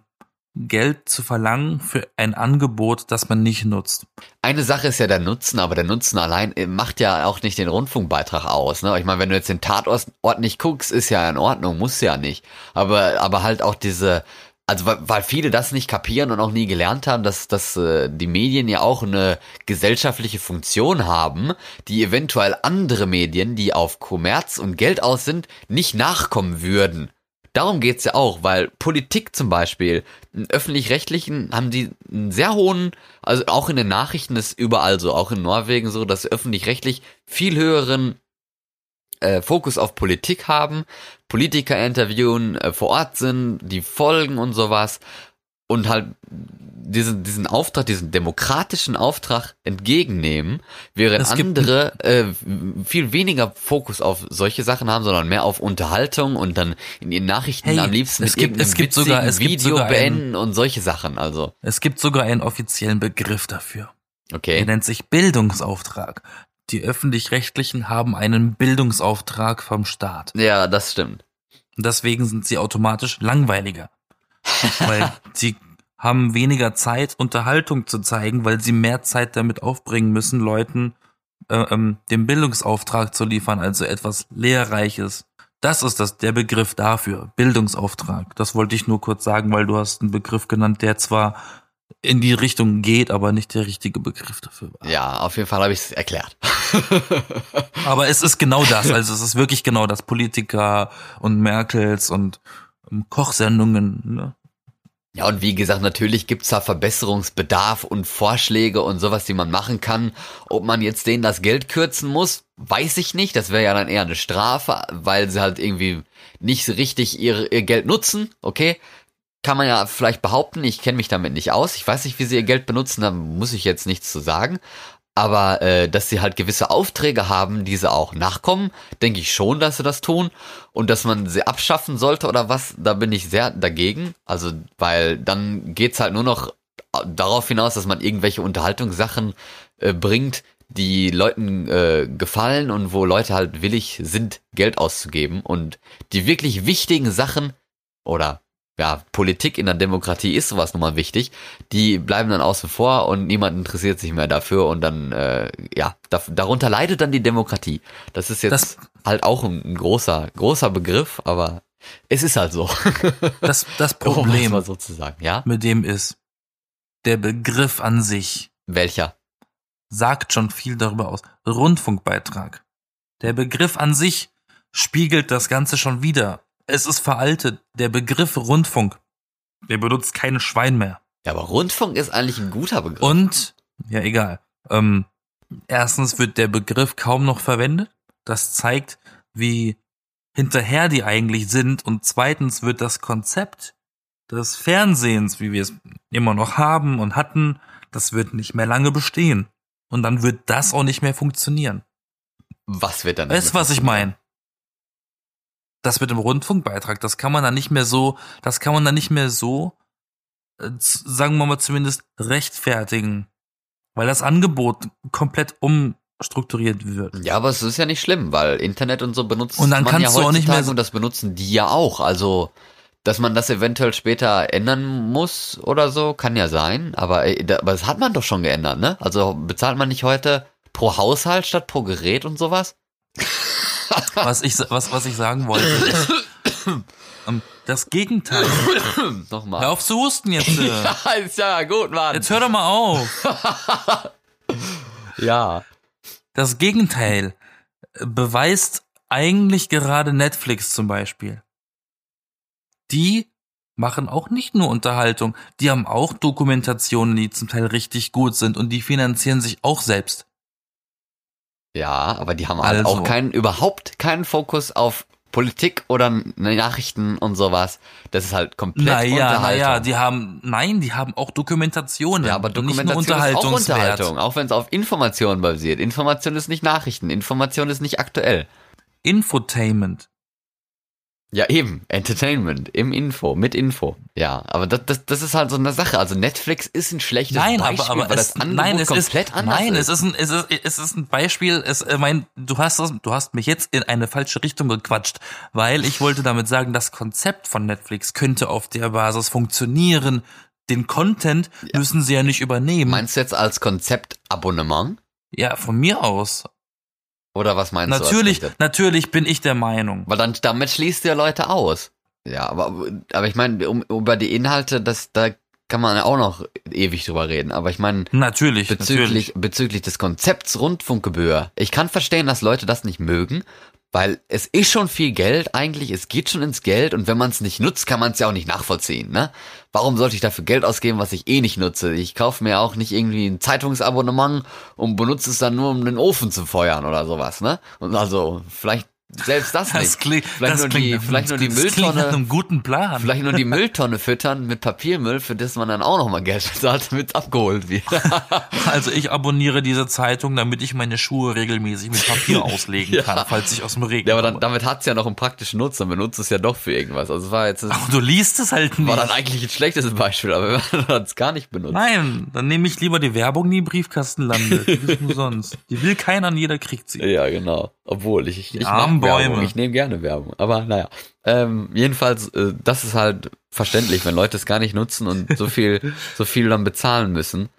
Geld zu verlangen für ein Angebot, das man nicht nutzt. Eine Sache ist ja der Nutzen, aber der Nutzen allein äh, macht ja auch nicht den Rundfunkbeitrag aus. Ne? Ich meine, wenn du jetzt den Tatort nicht guckst, ist ja in Ordnung, muss ja nicht. Aber, aber halt auch diese, also weil, viele das nicht kapieren und auch nie gelernt haben, dass, dass äh, die Medien ja auch eine gesellschaftliche Funktion haben, die eventuell andere Medien, die auf Kommerz und Geld aus sind, nicht nachkommen würden. Darum geht's ja auch, weil Politik zum Beispiel, öffentlich-rechtlichen haben die einen sehr hohen, also auch in den Nachrichten ist überall so, auch in Norwegen so, dass öffentlich-rechtlich viel höheren äh, Fokus auf Politik haben, Politiker interviewen, äh, vor Ort sind, die folgen und sowas und halt diesen, diesen Auftrag, diesen demokratischen Auftrag entgegennehmen, während gibt- andere äh, viel weniger Fokus auf solche Sachen haben, sondern mehr auf Unterhaltung und dann in ihren Nachrichten Hey, am liebsten es gibt- es gibt sogar- es gibt Video sogar ein- beenden und solche Sachen. Also, Es gibt sogar einen offiziellen Begriff dafür. Der okay. nennt sich Bildungsauftrag. Die öffentlich-rechtlichen haben einen Bildungsauftrag vom Staat. Ja, das stimmt. Und deswegen sind sie automatisch langweiliger. weil *laughs* sie haben weniger Zeit, Unterhaltung zu zeigen, weil sie mehr Zeit damit aufbringen müssen, Leuten äh, ähm, den Bildungsauftrag zu liefern, also etwas Lehrreiches. Das ist das, der Begriff dafür, Bildungsauftrag. Das wollte ich nur kurz sagen, weil du hast einen Begriff genannt, der zwar in die Richtung geht, aber nicht der richtige Begriff dafür war. Ja, auf jeden Fall habe ich es erklärt. *laughs* Aber es ist genau das. Also es ist wirklich genau das. Politiker und Merkels und ähm, Kochsendungen. Ne? Ja, und wie gesagt, natürlich gibt's da Verbesserungsbedarf und Vorschläge und sowas, die man machen kann. Ob man jetzt denen das Geld kürzen muss, weiß ich nicht. Das wäre ja dann eher eine Strafe, weil sie halt irgendwie nicht so richtig ihr, ihr Geld nutzen. Okay, kann man ja vielleicht behaupten. Ich kenne mich damit nicht aus. Ich weiß nicht, wie sie ihr Geld benutzen, da muss ich jetzt nichts zu sagen. Aber äh, dass sie halt gewisse Aufträge haben, die sie auch nachkommen, denke ich schon, dass sie das tun. Und dass man sie abschaffen sollte oder was, da bin ich sehr dagegen. Also, weil dann geht's halt nur noch darauf hinaus, dass man irgendwelche Unterhaltungssachen äh, bringt, die Leuten äh, gefallen und wo Leute halt willig sind, Geld auszugeben. Und die wirklich wichtigen Sachen oder ja, Politik in der Demokratie ist sowas nun mal wichtig, die bleiben dann außen vor und niemand interessiert sich mehr dafür und dann, äh, ja, da, darunter leidet dann die Demokratie. Das ist jetzt Das- halt auch ein, ein großer, großer Begriff, aber es ist halt so. *laughs* Das, das *laughs* Problem mal sozusagen, ja? mit dem ist, der Begriff an sich Welcher? sagt schon viel darüber aus. Rundfunkbeitrag. Der Begriff an sich spiegelt das Ganze schon wieder. Es ist veraltet. Der Begriff Rundfunk, der benutzt kein Schwein mehr. Ja, aber Rundfunk ist eigentlich ein guter Begriff. Und, ja, egal. Ähm, erstens wird der Begriff kaum noch verwendet. Das zeigt, wie hinterher die eigentlich sind. Und zweitens wird das Konzept des Fernsehens, wie wir es immer noch haben und hatten, das wird nicht mehr lange bestehen. Und dann wird das auch nicht mehr funktionieren. was wird dann? Weißt du, was ich meine? Das mit dem Rundfunkbeitrag, das kann man dann nicht mehr so, das kann man dann nicht mehr so, äh, sagen wir mal zumindest, rechtfertigen. Weil das Angebot komplett umstrukturiert wird. Ja, aber es ist ja nicht schlimm, weil Internet und so benutzt Und dann man kannst ja du auch nicht mehr so- und das benutzen die ja auch. Also, dass man das eventuell später ändern muss oder so, kann ja sein. Aber, äh, aber das hat man doch schon geändert, ne? Also bezahlt man nicht heute pro Haushalt statt pro Gerät und sowas? Was ich, was, was ich sagen wollte, ist, ähm, das Gegenteil. Hör Nochmal. auf zu husten jetzt. *laughs* äh. Ja, ist ja gut, Mann. Jetzt hör doch mal auf. *laughs* Ja. Das Gegenteil beweist eigentlich gerade Netflix zum Beispiel. Die machen auch nicht nur Unterhaltung, die haben auch Dokumentationen, die zum Teil richtig gut sind und die finanzieren sich auch selbst. Ja, aber die haben halt Also. auch keinen, überhaupt keinen Fokus auf Politik oder Nachrichten und sowas. Das ist halt komplett Naja, Unterhaltung. naja, die haben, nein, die haben auch Dokumentationen. Ja, aber und nicht nur Dokumentation ist auch. Unterhaltung, auch wenn es auf Information basiert. Information ist nicht Nachrichten, Information ist nicht aktuell. Infotainment. Ja, eben, Entertainment, im Info, mit Info. Ja, aber das, das, das ist halt so eine Sache. Also Netflix ist ein schlechtes Nein, Beispiel, aber, aber weil es, das Angebot nein, es ist, komplett anders nein, ist. es ist ein, es ist, es ist ein Beispiel, es, äh, mein, du hast du hast mich jetzt in eine falsche Richtung gequatscht, weil ich wollte damit sagen, das Konzept von Netflix könnte auf der Basis funktionieren. Den Content müssen sie ja nicht übernehmen. Meinst du jetzt als Konzept Abonnement? ja, von mir aus. Oder was meinst Natürlich, du? Konzept? natürlich bin ich der Meinung. Weil dann, damit schließt du ja Leute aus. Ja, aber, aber ich meine, um, über die Inhalte, das, da kann man ja auch noch ewig drüber reden. Aber ich meine, Natürlich, bezüglich, natürlich. bezüglich des Konzepts Rundfunkgebühr. Ich kann verstehen, dass Leute das nicht mögen, weil es ist schon viel Geld eigentlich, es geht schon ins Geld und wenn man es nicht nutzt, kann man es ja auch nicht nachvollziehen, ne? Warum sollte ich dafür Geld ausgeben, was ich eh nicht nutze? Ich kaufe mir auch nicht irgendwie ein Zeitungsabonnement und benutze es dann nur, um den Ofen zu feuern oder sowas, ne? Und also, vielleicht selbst das nicht. Das klingt, vielleicht das nur die, vielleicht nur die Mülltonne, einem guten Plan. vielleicht nur die *laughs* Mülltonne füttern mit Papiermüll, für das man dann auch nochmal Geld bezahlt, damit abgeholt wird. *laughs* Also ich abonniere diese Zeitung, damit ich meine Schuhe regelmäßig mit Papier *laughs* auslegen kann, falls ich aus dem Regen Ja, aber dann, damit hat's ja noch einen praktischen Nutzen, dann benutzt es ja doch für irgendwas. Also war jetzt, Aber du liest es halt nicht. war dann eigentlich ein schlechtes Beispiel, aber man es gar nicht benutzt. Nein, dann nehme ich lieber die Werbung, die im Briefkasten landet. Die ist umsonst. Die will keiner jeder kriegt sie. Ja, genau. Obwohl, ich, ich, ich mag Werbung. Ich nehme gerne Werbung. Aber naja. Ähm, jedenfalls, äh, das ist halt verständlich, wenn Leute es gar nicht nutzen und so viel, *laughs* so viel dann bezahlen müssen.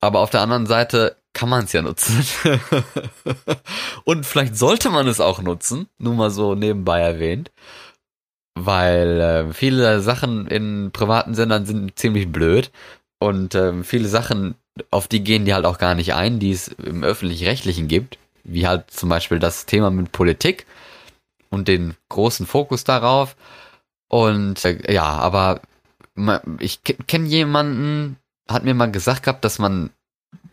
Aber auf der anderen Seite kann man es ja nutzen. *laughs* und vielleicht sollte man es auch nutzen, nur mal so nebenbei erwähnt. Weil äh, viele Sachen in privaten Sendern sind ziemlich blöd. Und ähm, viele Sachen, auf die gehen die halt auch gar nicht ein, die es im öffentlich-rechtlichen gibt. Wie halt zum Beispiel das Thema mit Politik und den großen Fokus darauf. Und äh, ja, aber ich kenne jemanden, hat mir mal gesagt gehabt, dass man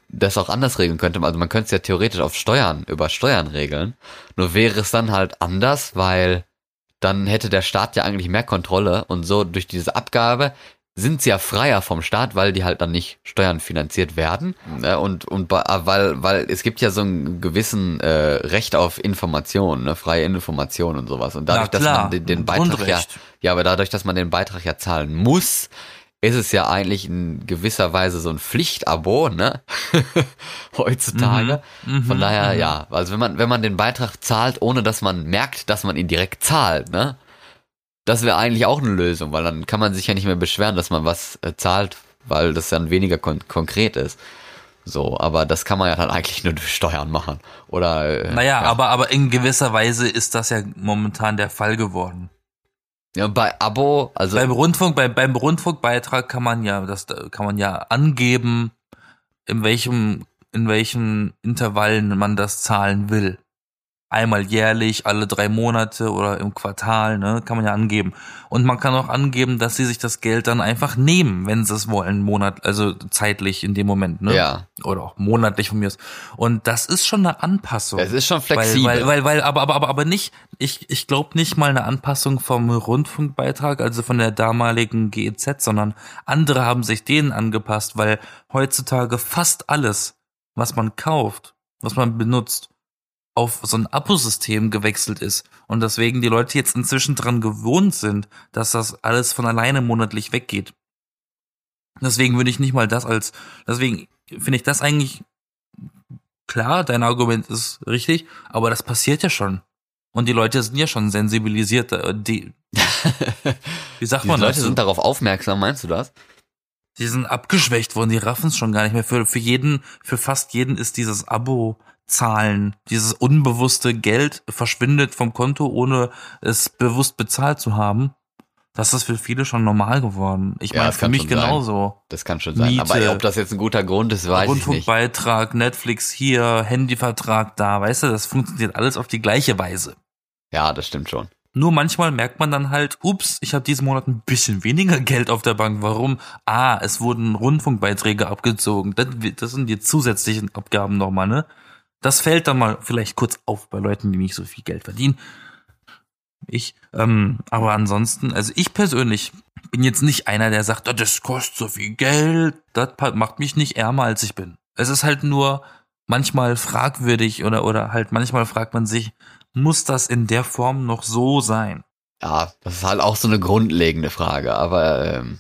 das auch anders regeln könnte. Also man könnte es ja theoretisch auf Steuern, über Steuern regeln. Nur wäre es dann halt anders, weil dann hätte der Staat ja eigentlich mehr Kontrolle und so durch diese Abgabe sind sie ja freier vom Staat, weil die halt dann nicht Steuern finanziert werden. Ne? Und, und bei- weil, weil es gibt ja so einen gewissen äh, Recht auf Information, ne? freie Information und sowas. Und dadurch, dass man den, den Beitrag ja, ja, aber dadurch, dass man den Beitrag ja zahlen muss, ist es ja eigentlich in gewisser Weise so ein Pflichtabo, ne? *laughs* Heutzutage. Mhm, Von daher, mhm. ja, also wenn man, wenn man den Beitrag zahlt, ohne dass man merkt, dass man ihn direkt zahlt, ne? Das wäre eigentlich auch eine Lösung, weil dann kann man sich ja nicht mehr beschweren, dass man was äh, zahlt, weil das dann weniger kon konkret ist. So, aber das kann man ja dann *laughs* eigentlich nur durch Steuern machen. Oder äh, Naja, ja. aber, aber in gewisser Weise ist das ja momentan der Fall geworden. ja, bei Abo, also Beim Rundfunk, bei, beim Rundfunkbeitrag kann man ja, das kann man ja angeben, in welchem, in welchen Intervallen man das zahlen will. Einmal jährlich, alle drei Monate oder im Quartal, ne, kann man ja angeben. Und man kann auch angeben, dass sie sich das Geld dann einfach nehmen, wenn sie es wollen, Monat, also zeitlich in dem Moment, ne? ja, Oder auch monatlich von mir aus. Und das ist schon eine Anpassung. es ist schon flexibel. Weil, weil, weil, weil aber, aber, aber, aber nicht, ich, ich glaube nicht mal eine Anpassung vom Rundfunkbeitrag, also von der damaligen GEZ, sondern andere haben sich denen angepasst, weil heutzutage fast alles, was man kauft, was man benutzt, auf so ein Abosystem gewechselt ist und deswegen die Leute jetzt inzwischen dran gewohnt sind, dass das alles von alleine monatlich weggeht. Deswegen würde ich nicht mal das als, deswegen finde ich das eigentlich klar, dein Argument ist richtig, aber das passiert ja schon. Und die Leute sind ja schon sensibilisiert. äh, Die, *laughs* wie sagt Die man Leute das? sind darauf aufmerksam, meinst du das? Die sind abgeschwächt worden, die raffen es schon gar nicht mehr. Für, für jeden, für fast jeden ist dieses Abo-Zahlen, dieses unbewusste Geld verschwindet vom Konto, ohne es bewusst bezahlt zu haben. Das ist für viele schon normal geworden. Ich Ja, meine, für mich schon sein. genauso. Das kann schon sein. Miete. Aber ob das jetzt ein guter Grund ist, weiß ich nicht. Rundfunkbeitrag, Netflix hier, Handyvertrag da, weißt du, das funktioniert alles auf die gleiche Weise. Ja, das stimmt schon. Nur manchmal merkt man dann halt, ups, ich habe diesen Monat ein bisschen weniger Geld auf der Bank. Warum? Ah, es wurden Rundfunkbeiträge abgezogen. Das, das sind die zusätzlichen Abgaben nochmal, ne? Das fällt dann mal vielleicht kurz auf bei Leuten, die nicht so viel Geld verdienen. Ich, ähm, aber ansonsten, also ich persönlich bin jetzt nicht einer, der sagt, "Oh, das kostet so viel Geld. Das macht mich nicht ärmer, als ich bin. Es ist halt nur manchmal fragwürdig oder, oder halt manchmal fragt man sich, muss das in der Form noch so sein? Ja, das ist halt auch so eine grundlegende Frage, aber ähm,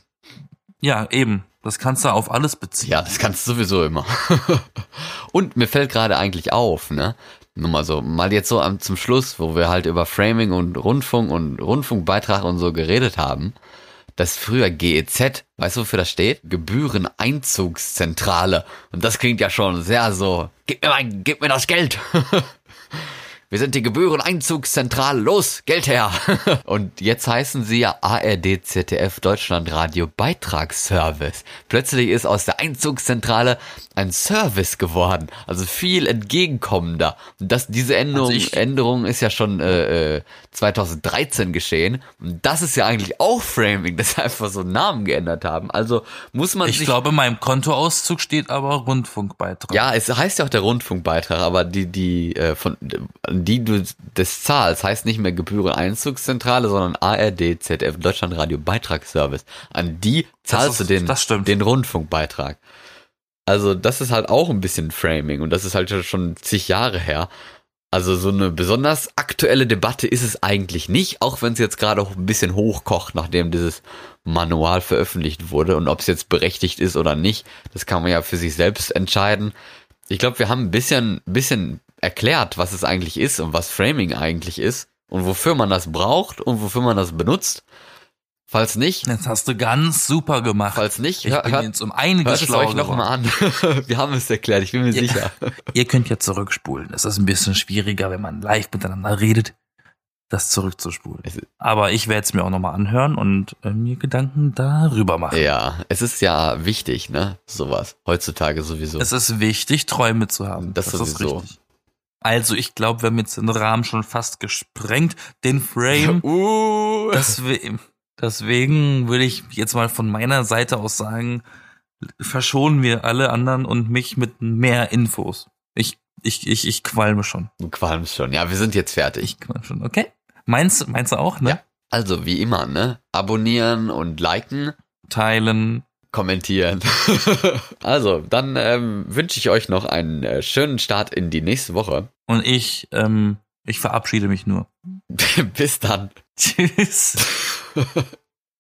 Ja, eben. Das kannst du auf alles beziehen. ja, das kannst du sowieso immer. *laughs* Und mir fällt gerade eigentlich auf, ne? Nur mal so, mal jetzt so am, zum Schluss, wo wir halt über Framing und Rundfunk und Rundfunkbeitrag und so geredet haben, dass früher GEZ, weißt du, wofür das steht? Gebühreneinzugszentrale. Und das klingt ja schon sehr so, gib mir mein, gib mir das Geld. *laughs* Wir sind die Gebühreneinzugszentrale. Los, Geld her. *laughs* Und jetzt heißen sie ja ARD, ZDF, Deutschlandradio Beitragsservice. Plötzlich ist aus der Einzugszentrale ein Service geworden. Also viel entgegenkommender. Und das, diese Änderung, Also Änderung ist ja schon äh, äh, 2013 geschehen. Und das ist ja eigentlich auch Framing, dass sie einfach so einen Namen geändert haben. Also muss man Ich glaube, in meinem Kontoauszug steht aber Rundfunkbeitrag. ja, es heißt ja auch der Rundfunkbeitrag, aber die, die, äh, von, die du das zahlst, heißt nicht mehr Gebühreneinzugszentrale, sondern ARD, ZDF, Deutschlandradio Beitragsservice. An die zahlst ist- du den, den Rundfunkbeitrag. Also, das ist halt auch ein bisschen Framing und das ist halt schon zig Jahre her. Also, so eine besonders aktuelle Debatte ist es eigentlich nicht, auch wenn es jetzt gerade auch ein bisschen hochkocht, nachdem dieses Manual veröffentlicht wurde und ob es jetzt berechtigt ist oder nicht, das kann man ja für sich selbst entscheiden. Ich glaube, wir haben ein bisschen, bisschen erklärt, was es eigentlich ist und was Framing eigentlich ist und wofür man das braucht und wofür man das benutzt. Falls nicht, Das hast du ganz super gemacht. falls nicht, ich hör- bin hört, jetzt um einiges schlauer euch noch mal an. *laughs* wir haben es erklärt, ich bin mir Ja. sicher. Ihr könnt ja zurückspulen. Es ist ein bisschen schwieriger, wenn man live miteinander redet, das zurückzuspulen. Aber ich werde es mir auch nochmal anhören und äh, mir Gedanken darüber machen. Ja, es ist ja wichtig, ne? Sowas. Heutzutage sowieso. Es ist wichtig, Träume zu haben. Das sowieso. Also ich glaube, wir haben jetzt den Rahmen schon fast gesprengt. Den Frame. *laughs* uh, Deswegen, deswegen würde ich jetzt mal von meiner Seite aus sagen, verschonen wir alle anderen und mich mit mehr Infos. Ich, ich, ich, ich qualme schon. du qualmst schon. Ja, wir sind jetzt fertig. Ich qualme schon. Okay. Meinst, meinst du auch, ne? Ja. Also, wie immer, ne? Abonnieren und liken, Teilen. kommentieren. *laughs* also, dann ähm, wünsche ich euch noch einen äh, schönen Start in die nächste Woche. Und ich, ähm, ich verabschiede mich nur. *laughs* Bis dann. Tschüss. *laughs*